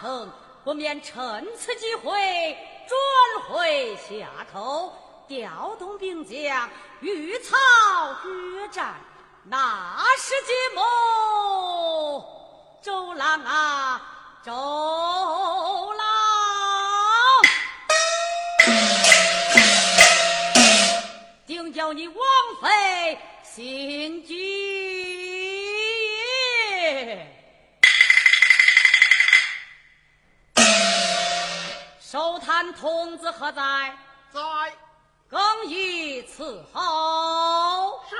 成，不免趁此机会转回下头，调动兵将，预草决战。那是计谋，周郎啊，周郎，定叫你枉费心机。寿坛童子何在？在。更衣伺候。是。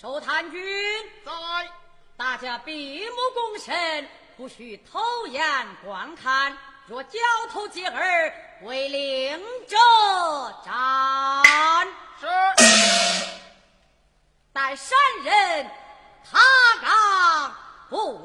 寿坛君在，大家闭目恭慎，不许偷眼观看。若交头接耳，为令者斩。是。但山人他敢不